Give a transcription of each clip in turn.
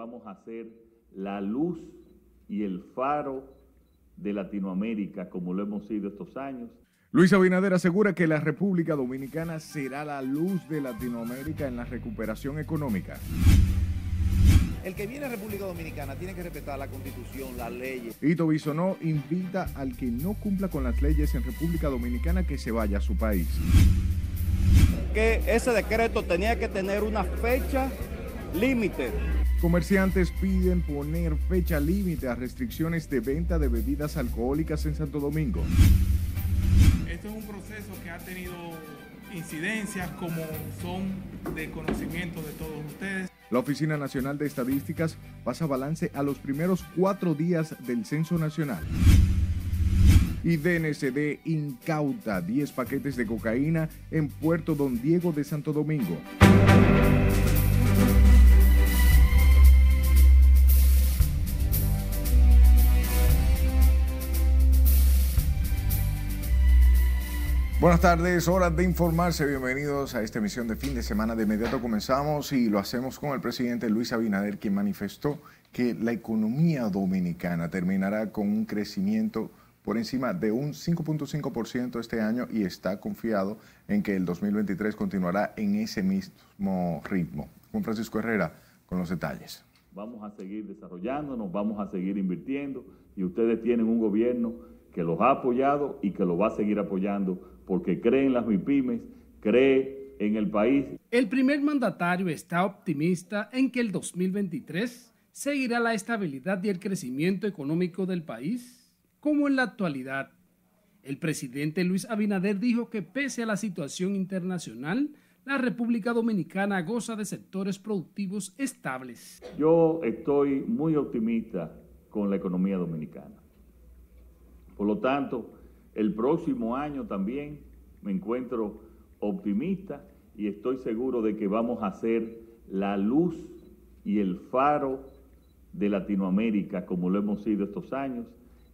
vamos a ser la luz y el faro de Latinoamérica, como lo hemos sido estos años. Luis Abinader asegura que la República Dominicana será la luz de Latinoamérica en la recuperación económica. El que viene a República Dominicana tiene que respetar la constitución, las leyes. Hito Bisonó invita al que no cumpla con las leyes en República Dominicana que se vaya a su país. Que ese decreto tenía que tener una fecha límite. Comerciantes piden poner fecha límite a restricciones de venta de bebidas alcohólicas en Santo Domingo. Este es un proceso que ha tenido incidencias como son de conocimiento de todos ustedes. La Oficina Nacional de Estadísticas pasa balance a los primeros cuatro días del Censo Nacional. Y DNCD incauta 10 paquetes de cocaína en Puerto Don Diego de Santo Domingo. Buenas tardes, horas de informarse. Bienvenidos a esta emisión de fin de semana. De inmediato comenzamos y lo hacemos con el presidente Luis Abinader, quien manifestó que la economía dominicana terminará con un crecimiento por encima de un 5.5% este año y está confiado en que el 2023 continuará en ese mismo ritmo. Juan Francisco Herrera con los detalles. Vamos a seguir desarrollándonos, vamos a seguir invirtiendo y ustedes tienen un gobierno que los ha apoyado y que lo va a seguir apoyando porque cree en las MIPIMES, cree en el país. El primer mandatario está optimista en que el 2023 seguirá la estabilidad y el crecimiento económico del país, como en la actualidad. El presidente Luis Abinader dijo que pese a la situación internacional, la República Dominicana goza de sectores productivos estables. Yo estoy muy optimista con la economía dominicana. Por lo tanto, el próximo año también me encuentro optimista y estoy seguro de que vamos a ser la luz y el faro de Latinoamérica, como lo hemos sido estos años,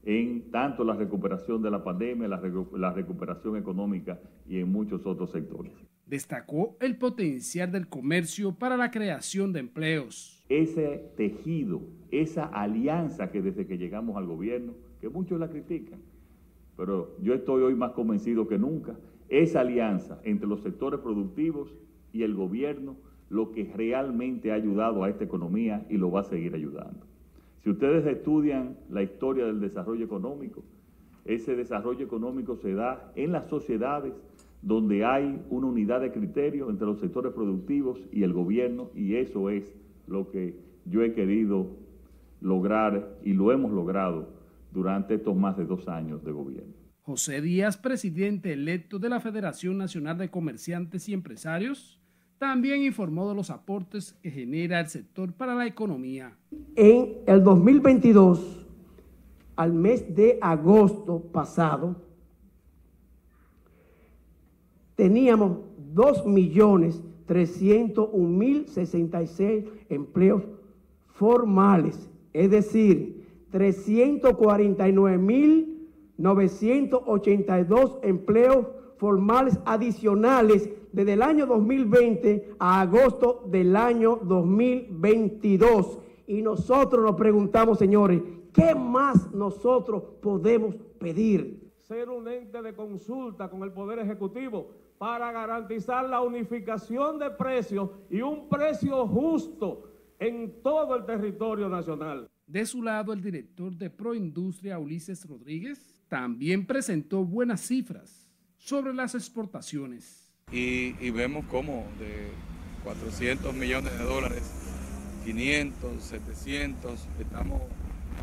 en tanto la recuperación de la pandemia, la, la recuperación económica y en muchos otros sectores. Destacó el potencial del comercio para la creación de empleos. Ese tejido, esa alianza que desde que llegamos al gobierno, que muchos la critican, pero yo estoy hoy más convencido que nunca, esa alianza entre los sectores productivos y el gobierno lo que realmente ha ayudado a esta economía y lo va a seguir ayudando. Si ustedes estudian la historia del desarrollo económico, ese desarrollo económico se da en las sociedades donde hay una unidad de criterio entre los sectores productivos y el gobierno y eso es lo que yo he querido lograr y lo hemos logrado durante estos más de dos años de gobierno. José Díaz, presidente electo de la Federación Nacional de Comerciantes y Empresarios, también informó de los aportes que genera el sector para la economía. En el 2022, al mes de agosto pasado, teníamos 2.301.066 empleos formales, es decir, 349.982 empleos formales adicionales desde el año 2020 a agosto del año 2022. Y nosotros nos preguntamos, señores, ¿qué más nosotros podemos pedir? Ser un ente de consulta con el Poder Ejecutivo para garantizar la unificación de precios y un precio justo en todo el territorio nacional. De su lado, el director de Proindustria, Ulises Rodríguez, también presentó buenas cifras sobre las exportaciones. Y, vemos cómo de 400 millones de dólares, 500, 700, estamos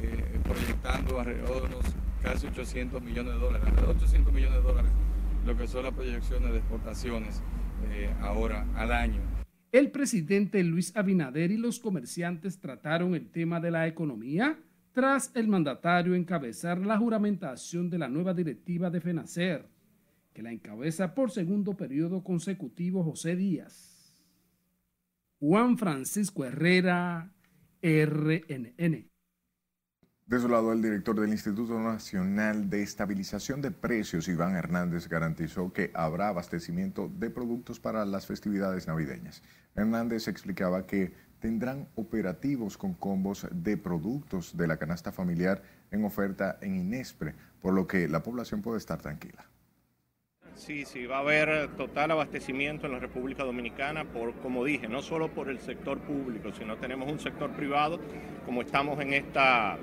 eh, proyectando alrededor de unos casi 800 millones de dólares, alrededor de 800 millones de dólares, lo que son las proyecciones de exportaciones eh, ahora al año. El presidente Luis Abinader y los comerciantes trataron el tema de la economía tras el mandatario encabezar la juramentación de la nueva directiva de FENACER, que la encabeza por segundo periodo consecutivo José Díaz. Juan Francisco Herrera, RNN. De su lado, el director del Instituto Nacional de Estabilización de Precios, Iván Hernández, garantizó que habrá abastecimiento de productos para las festividades navideñas. Hernández explicaba que tendrán operativos con combos de productos de la canasta familiar en oferta en Inespre, por lo que la población puede estar tranquila. Sí, sí, va a haber total abastecimiento en la República Dominicana por, como dije, no solo por el sector público, sino tenemos un sector privado, como estamos en, esta,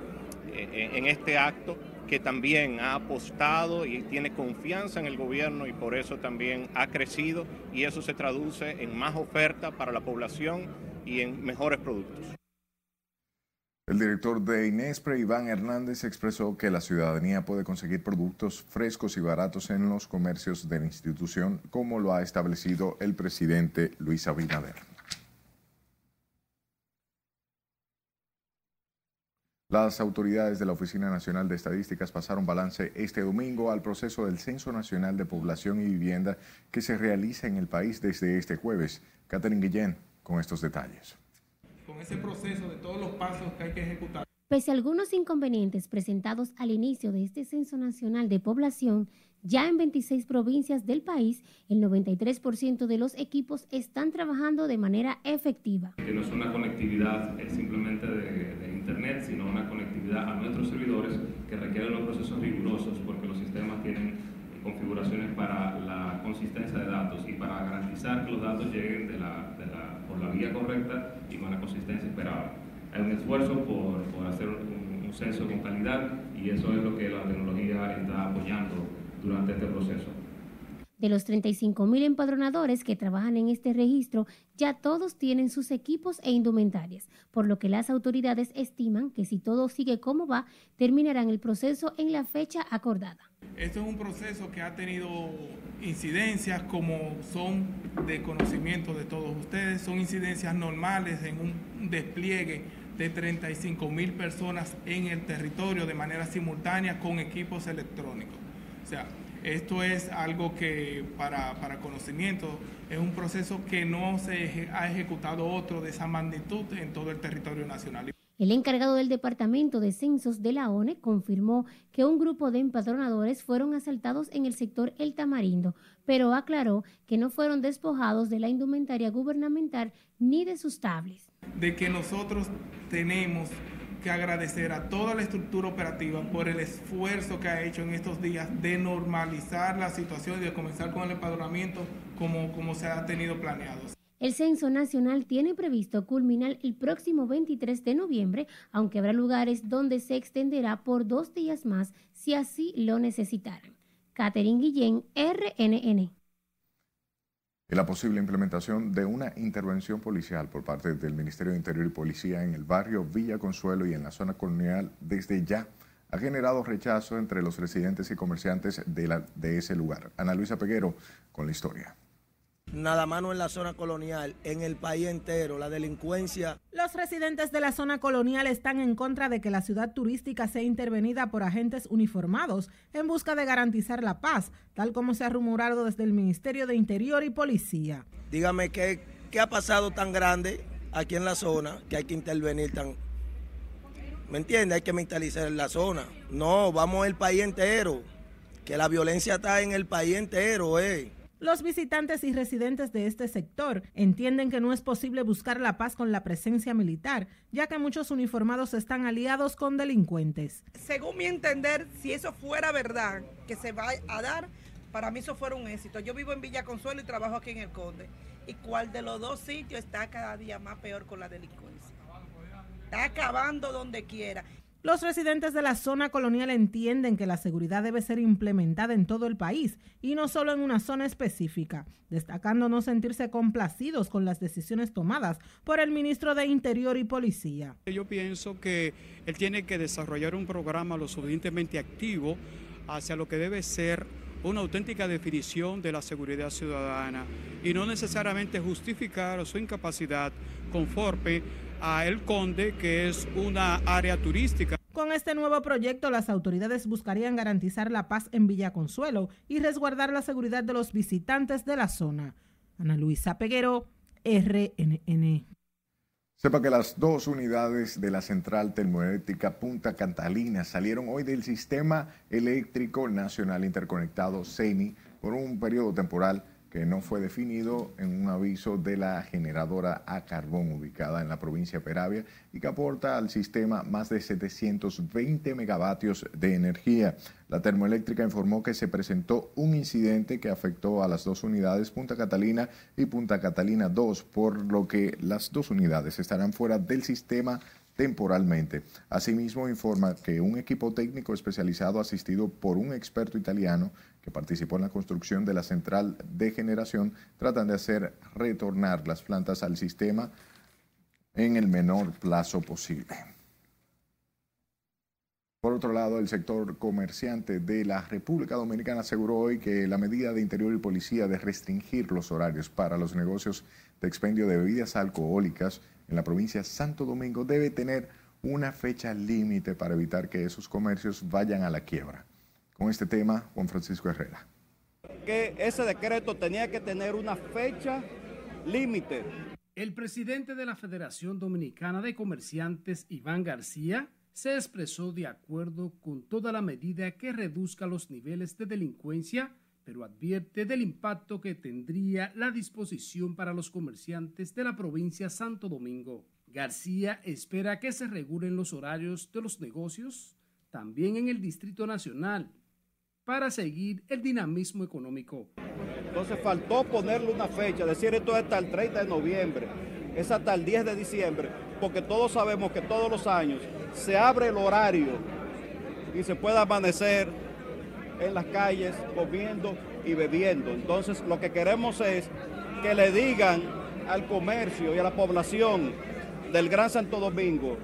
eh, en este acto, que también ha apostado y tiene confianza en el gobierno y por eso también ha crecido y eso se traduce en más oferta para la población y en mejores productos. El director de Inespre, Iván Hernández, expresó que la ciudadanía puede conseguir productos frescos y baratos en los comercios de la institución, como lo ha establecido el presidente Luis Abinader. Las autoridades de la Oficina Nacional de Estadísticas pasaron balance este domingo al proceso del Censo Nacional de Población y Vivienda que se realiza en el país desde este jueves. Catherine Guillén con estos detalles con ese proceso de todos los pasos que hay que ejecutar. Pese a algunos inconvenientes presentados al inicio de este Censo Nacional de Población, ya en 26 provincias del país, el 93% de los equipos están trabajando de manera efectiva. Que no es una conectividad simplemente de, de, Internet, sino una conectividad a nuestros servidores que requieren unos procesos rigurosos porque los sistemas tienen configuraciones para la consistencia de datos y para garantizar que los datos lleguen de la, de la la vía correcta y con la consistencia esperada. Hay un esfuerzo por, por hacer un, un, censo con calidad y eso es lo que la tecnología está apoyando durante este proceso. De los 35 mil empadronadores que trabajan en este registro, ya todos tienen sus equipos e indumentarias, por lo que las autoridades estiman que si todo sigue como va, terminarán el proceso en la fecha acordada. Esto es un proceso que ha tenido incidencias como son de conocimiento de todos ustedes, son incidencias normales en un despliegue de 35 mil personas en el territorio de manera simultánea con equipos electrónicos. O sea, esto es algo que para, para, conocimiento es un proceso que no se ha ejecutado otro de esa magnitud en todo el territorio nacional. El encargado del Departamento de Censos de la ONE confirmó que un grupo de empadronadores fueron asaltados en el sector El Tamarindo, pero aclaró que no fueron despojados de la indumentaria gubernamental ni de sus tablets. De que nosotros tenemos que agradecer a toda la estructura operativa por el esfuerzo que ha hecho en estos días de normalizar la situación y de comenzar con el empadronamiento como, como se ha tenido planeado. El Censo Nacional tiene previsto culminar el próximo 23 de noviembre, aunque habrá lugares donde se extenderá por dos días más si así lo necesitaran. Catherine Guillén, RNN. La posible implementación de una intervención policial por parte del Ministerio de Interior y Policía en el barrio Villa Consuelo y en la zona colonial desde ya ha generado rechazo entre los residentes y comerciantes de ese lugar. Ana Luisa Peguero con la historia nada más no en la zona colonial, en el país entero, la delincuencia. Los residentes de la zona colonial están en contra de que la ciudad turística sea intervenida por agentes uniformados en busca de garantizar la paz, tal como se ha rumorado desde el Ministerio de Interior y Policía. Dígame qué, qué ha pasado tan grande aquí en la zona que hay que intervenir tan... ¿Me entiende? Hay que mentalizar la zona. No, vamos el país entero, que la violencia está en el país entero, eh. Los visitantes y residentes de este sector entienden que no es posible buscar la paz con la presencia militar, ya que muchos uniformados están aliados con delincuentes. Según mi entender, si eso fuera verdad, que se va a dar, para mí eso fuera un éxito. Yo vivo en Villa Consuelo y trabajo aquí en El Conde. ¿Y cuál de los dos sitios está cada día más peor con la delincuencia? Está acabando donde quiera. Los residentes de la zona colonial entienden que la seguridad debe ser implementada en todo el país y no solo en una zona específica, destacando no sentirse complacidos con las decisiones tomadas por el ministro de Interior y Policía. Yo pienso que él tiene que desarrollar un programa lo suficientemente activo hacia lo que debe ser una auténtica definición de la seguridad ciudadana y no necesariamente justificar su incapacidad conforme a El Conde, que es una área turística. Con este nuevo proyecto, las autoridades buscarían garantizar la paz en Villa Consuelo y resguardar la seguridad de los visitantes de la zona. Ana Luisa Peguero, RNN. Sepa que las dos unidades de la central termoeléctrica Punta Catalina salieron hoy del Sistema Eléctrico Nacional Interconectado CENI por un periodo temporal que no fue definido en un aviso de la generadora a carbón ubicada en la provincia de Peravia y que aporta al sistema más de 720 megavatios de energía. La termoeléctrica informó que se presentó un incidente que afectó a las dos unidades Punta Catalina y Punta Catalina 2, por lo que las dos unidades estarán fuera del sistema temporalmente. Asimismo, informa que un equipo técnico especializado asistido por un experto italiano que participó en la construcción de la central de generación tratan de hacer retornar las plantas al sistema en el menor plazo posible. Por otro lado, el sector comerciante de la República Dominicana aseguró hoy que la medida de Interior y Policía de restringir los horarios para los negocios de expendio de bebidas alcohólicas en la provincia de Santo Domingo debe tener una fecha límite para evitar que esos comercios vayan a la quiebra. Con este tema, Juan Francisco Herrera. Que ese decreto tenía que tener una fecha límite. El presidente de la Federación Dominicana de Comerciantes, Iván García, se expresó de acuerdo con toda la medida que reduzca los niveles de delincuencia, pero advierte del impacto que tendría la disposición para los comerciantes de la provincia Santo Domingo. García espera que se regulen los horarios de los negocios también en el Distrito Nacional para seguir el dinamismo económico. Entonces faltó ponerle una fecha, decir esto es hasta el 30 de noviembre, es hasta el 10 de diciembre, porque todos sabemos que todos los años se abre el horario y se puede amanecer en las calles comiendo y bebiendo. Entonces lo que queremos es que le digan al comercio y a la población del Gran Santo Domingo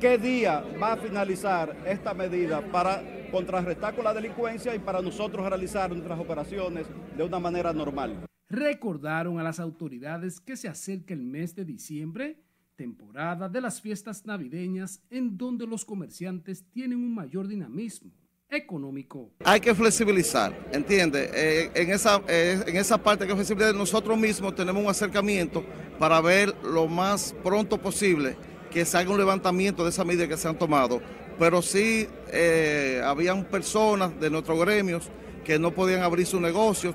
qué día va a finalizar esta medida para contrarrestar con la delincuencia y para nosotros realizar nuestras operaciones de una manera normal. Recordaron a las autoridades que se acerca el mes de diciembre, temporada de las fiestas navideñas, en donde los comerciantes tienen un mayor dinamismo económico. Hay que flexibilizar, ¿entiende? Eh, en, esa, eh, en esa parte que flexibilizar, nosotros mismos tenemos un acercamiento para ver lo más pronto posible que se haga un levantamiento de esas medidas que se han tomado pero sí eh, habían personas de nuestros gremios que no podían abrir sus negocios,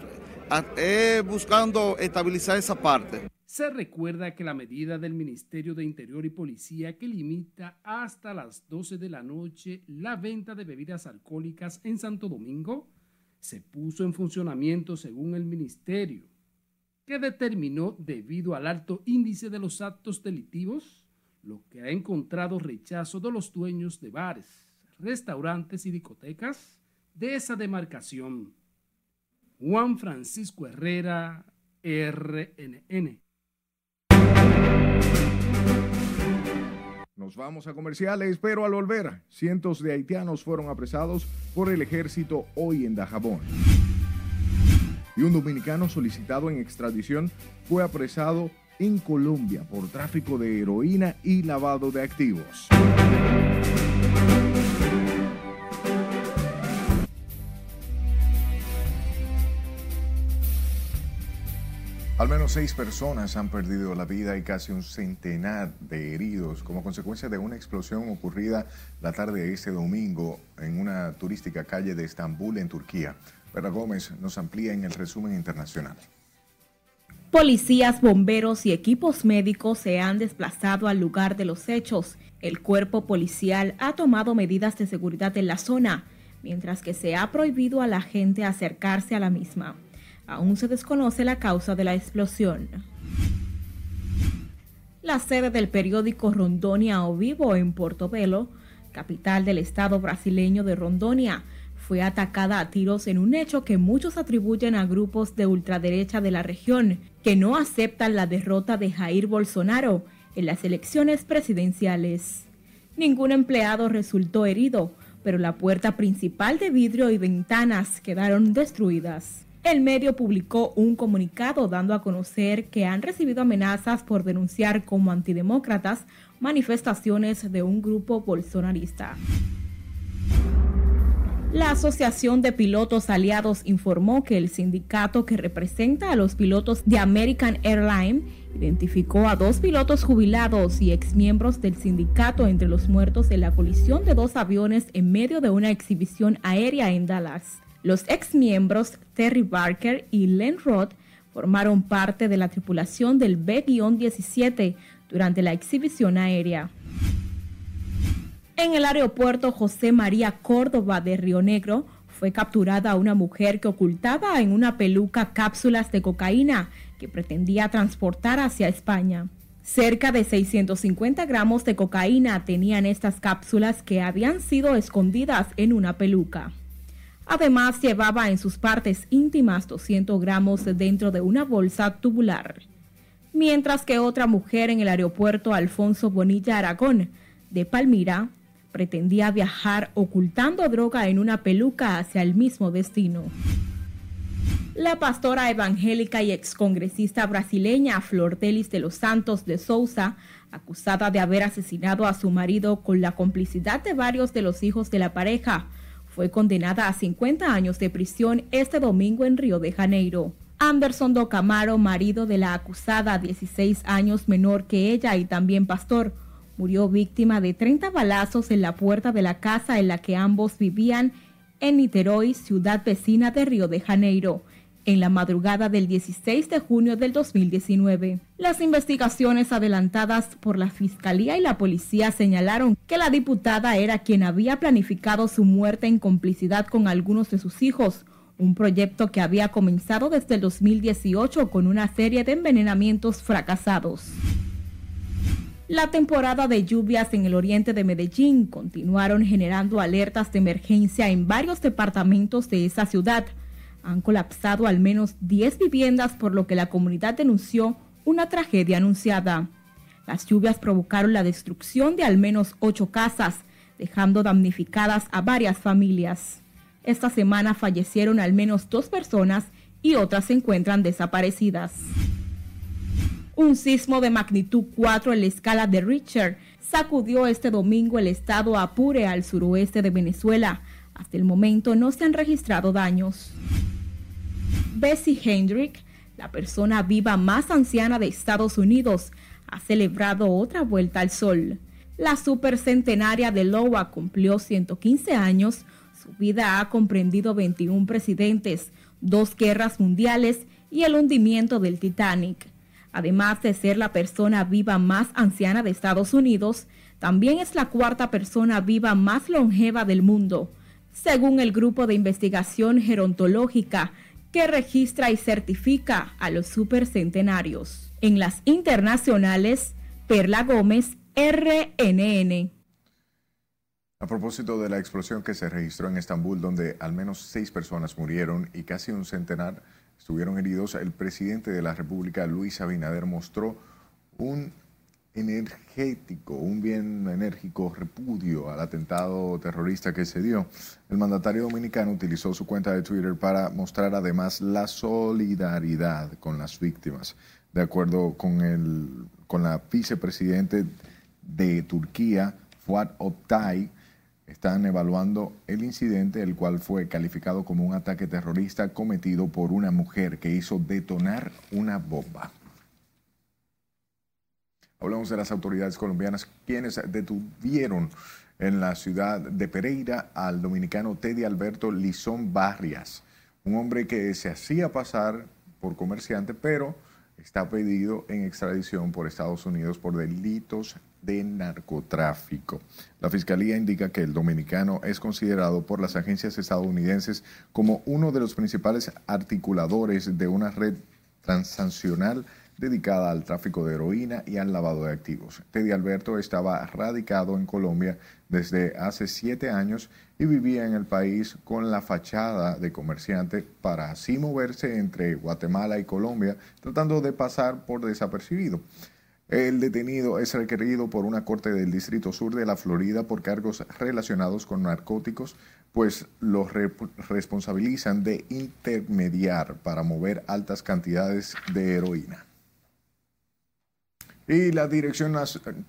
eh, buscando estabilizar esa parte. Se recuerda que la medida del Ministerio de Interior y Policía que limita hasta las 12 de la noche la venta de bebidas alcohólicas en Santo Domingo se puso en funcionamiento según el Ministerio, que determinó debido al alto índice de los actos delictivos lo que ha encontrado rechazo de los dueños de bares, restaurantes y discotecas de esa demarcación. Juan Francisco Herrera, RNN. Nos vamos a comerciales, pero al volver, cientos de haitianos fueron apresados por el ejército hoy en Dajabón. Y un dominicano solicitado en extradición fue apresado en Colombia por tráfico de heroína y lavado de activos. Al menos seis personas han perdido la vida y casi un centenar de heridos como consecuencia de una explosión ocurrida la tarde de este domingo en una turística calle de Estambul, en Turquía. Vera Gómez nos amplía en el resumen internacional. Policías, bomberos y equipos médicos se han desplazado al lugar de los hechos. El cuerpo policial ha tomado medidas de seguridad en la zona, mientras que se ha prohibido a la gente acercarse a la misma. Aún se desconoce la causa de la explosión. La sede del periódico Rondonia o Vivo en Portobelo, capital del estado brasileño de Rondonia, fue atacada a tiros en un hecho que muchos atribuyen a grupos de ultraderecha de la región, que no aceptan la derrota de Jair Bolsonaro en las elecciones presidenciales. Ningún empleado resultó herido, pero la puerta principal de vidrio y ventanas quedaron destruidas. El medio publicó un comunicado dando a conocer que han recibido amenazas por denunciar como antidemócratas manifestaciones de un grupo bolsonarista. La Asociación de Pilotos Aliados informó que el sindicato que representa a los pilotos de American Airlines identificó a dos pilotos jubilados y exmiembros del sindicato entre los muertos en la colisión de dos aviones en medio de una exhibición aérea en Dallas. Los exmiembros Terry Barker y Len Roth formaron parte de la tripulación del B-17 durante la exhibición aérea. En el aeropuerto José María Córdoba de Río Negro fue capturada una mujer que ocultaba en una peluca cápsulas de cocaína que pretendía transportar hacia España. Cerca de 650 gramos de cocaína tenían estas cápsulas que habían sido escondidas en una peluca. Además, llevaba en sus partes íntimas 200 gramos dentro de una bolsa tubular. Mientras que otra mujer en el aeropuerto Alfonso Bonilla Aragón de Palmira pretendía viajar ocultando droga en una peluca hacia el mismo destino. La pastora evangélica y excongresista brasileña Flor Delis de los Santos de Souza, acusada de haber asesinado a su marido con la complicidad de varios de los hijos de la pareja, fue condenada a 50 años de prisión este domingo en Río de Janeiro. Anderson Docamaro, marido de la acusada, 16 años menor que ella y también pastor, murió víctima de 30 balazos en la puerta de la casa en la que ambos vivían en Niterói, ciudad vecina de Río de Janeiro en la madrugada del 16 de junio del 2019. Las investigaciones adelantadas por la Fiscalía y la Policía señalaron que la diputada era quien había planificado su muerte en complicidad con algunos de sus hijos, un proyecto que había comenzado desde el 2018 con una serie de envenenamientos fracasados. La temporada de lluvias en el oriente de Medellín continuaron generando alertas de emergencia en varios departamentos de esa ciudad han colapsado al menos 10 viviendas por lo que la comunidad denunció una tragedia anunciada. Las lluvias provocaron la destrucción de al menos 8 casas, dejando damnificadas a varias familias. Esta semana fallecieron al menos dos personas y otras se encuentran desaparecidas. Un sismo de magnitud 4 en la escala de Richter sacudió este domingo el estado Apure al suroeste de Venezuela. Hasta el momento no se han registrado daños. Bessie Hendrick, la persona viva más anciana de Estados Unidos, ha celebrado otra vuelta al sol. La supercentenaria de Loa cumplió 115 años. Su vida ha comprendido 21 presidentes, dos guerras mundiales y el hundimiento del Titanic. Además de ser la persona viva más anciana de Estados Unidos, también es la cuarta persona viva más longeva del mundo, según el grupo de investigación gerontológica que registra y certifica a los supercentenarios. En las internacionales, Perla Gómez, RNN. A propósito de la explosión que se registró en Estambul, donde al menos seis personas murieron y casi un centenar estuvieron heridos, el presidente de la República, Luis Abinader, mostró un energético, un bien enérgico repudio al atentado terrorista que se dio. El mandatario dominicano utilizó su cuenta de Twitter para mostrar además la solidaridad con las víctimas. De acuerdo con, el, con la vicepresidente de Turquía, Fuat Oktay, están evaluando el incidente, el cual fue calificado como un ataque terrorista cometido por una mujer que hizo detonar una bomba. Hablamos de las autoridades colombianas quienes detuvieron en la ciudad de Pereira al dominicano Teddy Alberto Lizón Barrias, un hombre que se hacía pasar por comerciante, pero está pedido en extradición por Estados Unidos por delitos de narcotráfico. La fiscalía indica que el dominicano es considerado por las agencias estadounidenses como uno de los principales articuladores de una red transnacional dedicada al tráfico de heroína y al lavado de activos. Teddy Alberto estaba radicado en Colombia desde hace siete años y vivía en el país con la fachada de comerciante para así moverse entre Guatemala y Colombia, tratando de pasar por desapercibido. El detenido es requerido por una corte del Distrito Sur de la Florida por cargos relacionados con narcóticos, pues los responsabilizan de intermediar para mover altas cantidades de heroína. Y la Dirección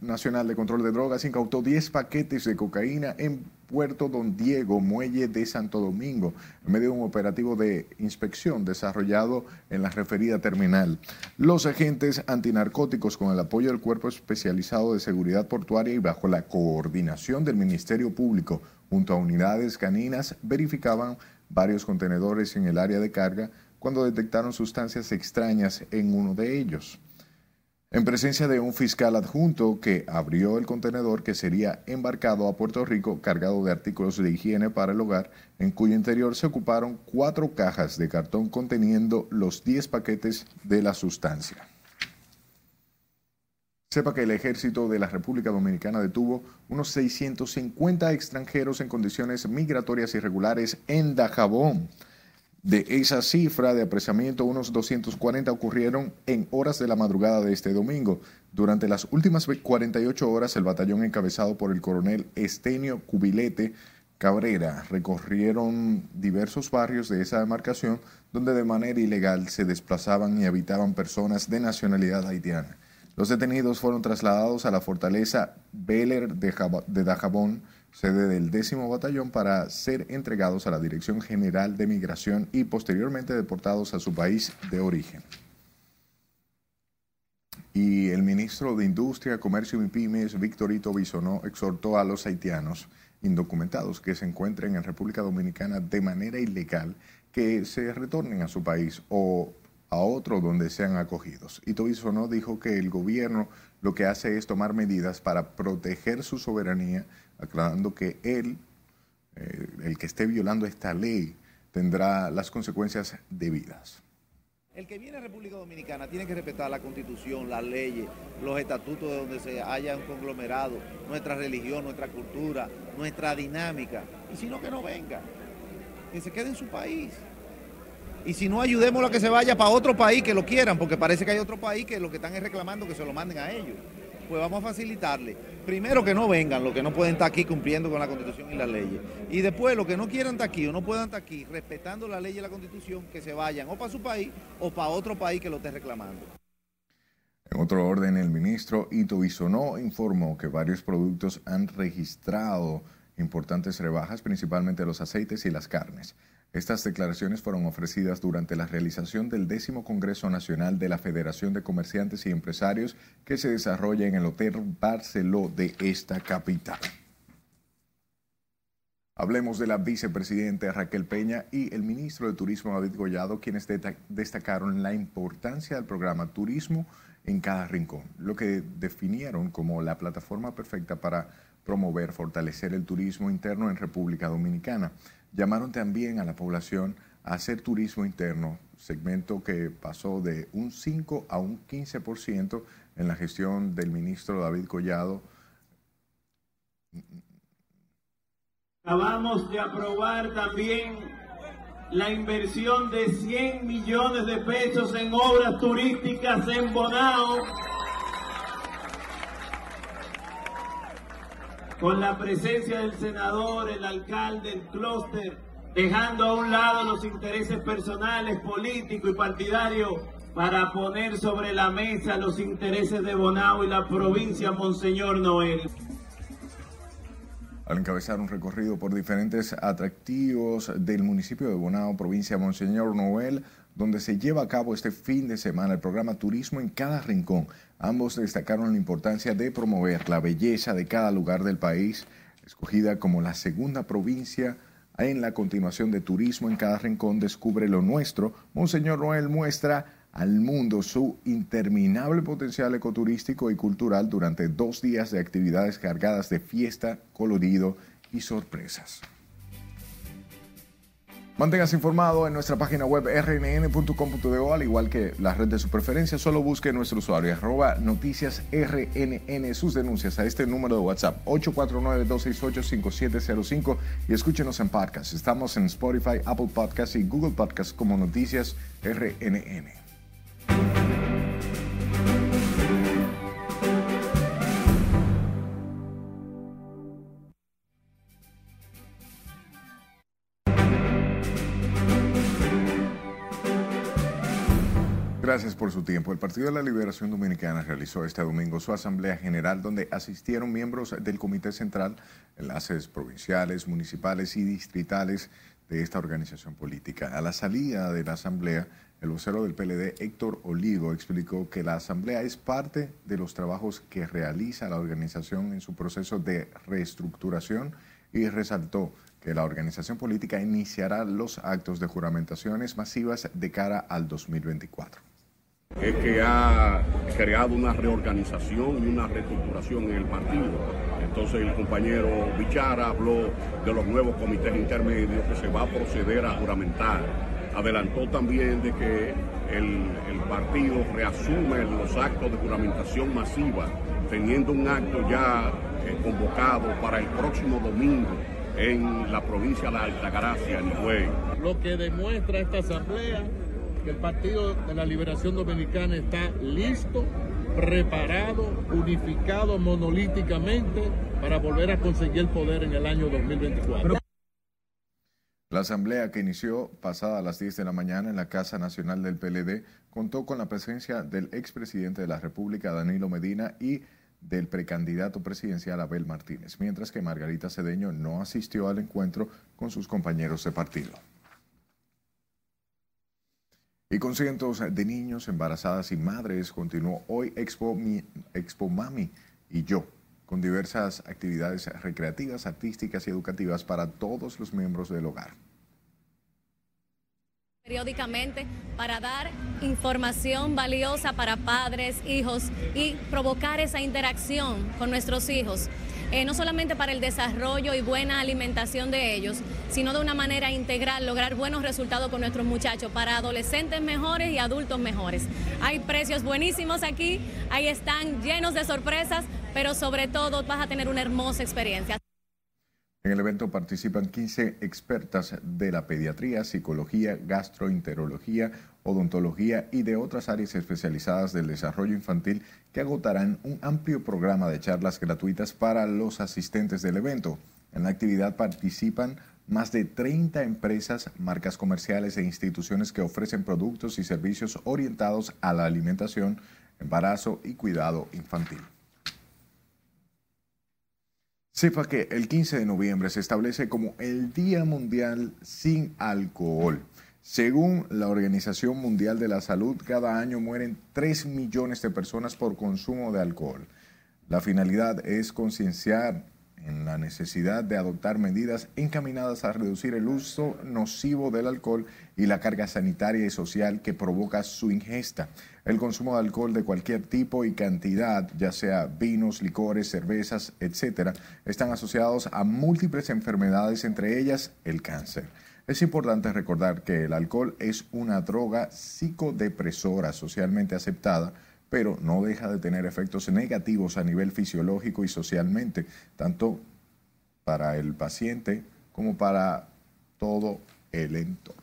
Nacional de Control de Drogas incautó 10 paquetes de cocaína en Puerto Don Diego, muelle de Santo Domingo, en medio de un operativo de inspección desarrollado en la referida terminal. Los agentes antinarcóticos, con el apoyo del Cuerpo Especializado de Seguridad Portuaria y bajo la coordinación del Ministerio Público, junto a unidades caninas, verificaban varios contenedores en el área de carga cuando detectaron sustancias extrañas en uno de ellos. En presencia de un fiscal adjunto que abrió el contenedor que sería embarcado a Puerto Rico cargado de artículos de higiene para el hogar, en cuyo interior se ocuparon cuatro cajas de cartón conteniendo los 10 paquetes de la sustancia. Sepa que el ejército de la República Dominicana detuvo unos 650 extranjeros en condiciones migratorias irregulares en Dajabón. De esa cifra de apresamiento, unos 240 ocurrieron en horas de la madrugada de este domingo. Durante las últimas 48 horas, el batallón encabezado por el coronel Estenio Cubilete Cabrera recorrieron diversos barrios de esa demarcación donde de manera ilegal se desplazaban y habitaban personas de nacionalidad haitiana. Los detenidos fueron trasladados a la fortaleza Beller de Dajabón, sede del décimo batallón, para ser entregados a la Dirección General de Migración y posteriormente deportados a su país de origen. Y el ministro de Industria, Comercio y Pymes, Victorito Bisonó, exhortó a los haitianos indocumentados que se encuentren en República Dominicana de manera ilegal que se retornen a su país o a otro donde sean acogidos. Y no dijo que el gobierno lo que hace es tomar medidas para proteger su soberanía, aclarando que él, eh, el que esté violando esta ley, tendrá las consecuencias debidas. El que viene a República Dominicana tiene que respetar la constitución, las leyes, los estatutos de donde se haya un conglomerado, nuestra religión, nuestra cultura, nuestra dinámica. Y si no, que no venga, que se quede en su país. Y si no, ayudemos a que se vaya para otro país que lo quieran, porque parece que hay otro país que lo que están es reclamando que se lo manden a ellos. Pues vamos a facilitarle. Primero que no vengan los que no pueden estar aquí cumpliendo con la constitución y las leyes. Y después los que no quieran estar aquí o no puedan estar aquí respetando la ley y la constitución, que se vayan o para su país o para otro país que lo esté reclamando. En otro orden, el ministro Ito Bisonó informó que varios productos han registrado importantes rebajas, principalmente los aceites y las carnes. Estas declaraciones fueron ofrecidas durante la realización del décimo Congreso Nacional de la Federación de Comerciantes y Empresarios que se desarrolla en el Hotel Barceló de esta capital. Hablemos de la vicepresidenta Raquel Peña y el ministro de Turismo David Gollado, quienes destacaron la importancia del programa Turismo en cada rincón, lo que definieron como la plataforma perfecta para promover, fortalecer el turismo interno en República Dominicana. Llamaron también a la población a hacer turismo interno, segmento que pasó de un 5 a un 15% en la gestión del ministro David Collado. Acabamos de aprobar también la inversión de 100 millones de pesos en obras turísticas en Bonao, con la presencia del senador, el alcalde, el clúster, dejando a un lado los intereses personales, políticos y partidarios para poner sobre la mesa los intereses de Bonao y la provincia Monseñor Noel. Al encabezar un recorrido por diferentes atractivos del municipio de Bonao, provincia Monseñor Noel, donde se lleva a cabo este fin de semana el programa Turismo en cada rincón. Ambos destacaron la importancia de promover la belleza de cada lugar del país, escogida como la segunda provincia en la continuación de Turismo en cada rincón Descubre lo nuestro. Monseñor Noel muestra al mundo su interminable potencial ecoturístico y cultural durante dos días de actividades cargadas de fiesta, colorido y sorpresas. Manténgase informado en nuestra página web rnn.com.do, al igual que la red de su preferencia. Solo busque nuestro usuario, arroba noticias rnn, sus denuncias a este número de WhatsApp, 849-268-5705 y escúchenos en podcast. Estamos en Spotify, Apple Podcasts y Google Podcasts como Noticias RNN. Gracias por su tiempo. El Partido de la Liberación Dominicana realizó este domingo su Asamblea General donde asistieron miembros del Comité Central, enlaces provinciales, municipales y distritales de esta organización política. A la salida de la Asamblea, el vocero del PLD, Héctor Olivo, explicó que la Asamblea es parte de los trabajos que realiza la organización en su proceso de reestructuración y resaltó que la organización política iniciará los actos de juramentaciones masivas de cara al 2024 es que ha creado una reorganización y una reestructuración en el partido. Entonces el compañero Bichara habló de los nuevos comités intermedios que se va a proceder a juramentar. Adelantó también de que el, partido reasume los actos de juramentación masiva, teniendo un acto ya eh, convocado para el próximo domingo en la provincia de Altagracia, Nihuey. Lo que demuestra esta asamblea el Partido de la Liberación Dominicana está listo, preparado, unificado monolíticamente para volver a conseguir el poder en el año 2024. La asamblea que inició pasada a las 10 de la mañana en la Casa Nacional del PLD contó con la presencia del expresidente de la República, Danilo Medina, y del precandidato presidencial Abel Martínez, mientras que Margarita Cedeño no asistió al encuentro con sus compañeros de partido. Y con cientos de niños, embarazadas y madres, continuó hoy Expo, Expo Mami y yo, con diversas actividades recreativas, artísticas y educativas para todos los miembros del hogar periódicamente para dar información valiosa para padres, hijos y provocar esa interacción con nuestros hijos. Eh, no solamente para el desarrollo y buena alimentación de ellos, sino de una manera integral lograr buenos resultados con nuestros muchachos, para adolescentes mejores y adultos mejores. Hay precios buenísimos aquí, ahí están llenos de sorpresas, pero sobre todo vas a tener una hermosa experiencia. En el evento participan 15 expertas de la pediatría, psicología, gastroenterología, odontología y de otras áreas especializadas del desarrollo infantil que agotarán un amplio programa de charlas gratuitas para los asistentes del evento. En la actividad participan más de 30 empresas, marcas comerciales e instituciones que ofrecen productos y servicios orientados a la alimentación, embarazo y cuidado infantil. Sepa que el 15 de noviembre se establece como el Día Mundial sin Alcohol. Según la Organización Mundial de la Salud, cada año mueren 3 millones de personas por consumo de alcohol. La finalidad es concienciar en la necesidad de adoptar medidas encaminadas a reducir el uso nocivo del alcohol y la carga sanitaria y social que provoca su ingesta. El consumo de alcohol de cualquier tipo y cantidad, ya sea vinos, licores, cervezas, etcétera, están asociados a múltiples enfermedades, entre ellas el cáncer. Es importante recordar que el alcohol es una droga psicodepresora socialmente aceptada pero no deja de tener efectos negativos a nivel fisiológico y socialmente, tanto para el paciente como para todo el entorno.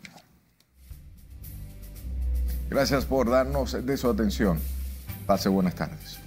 Gracias por darnos de su atención. Pase buenas tardes.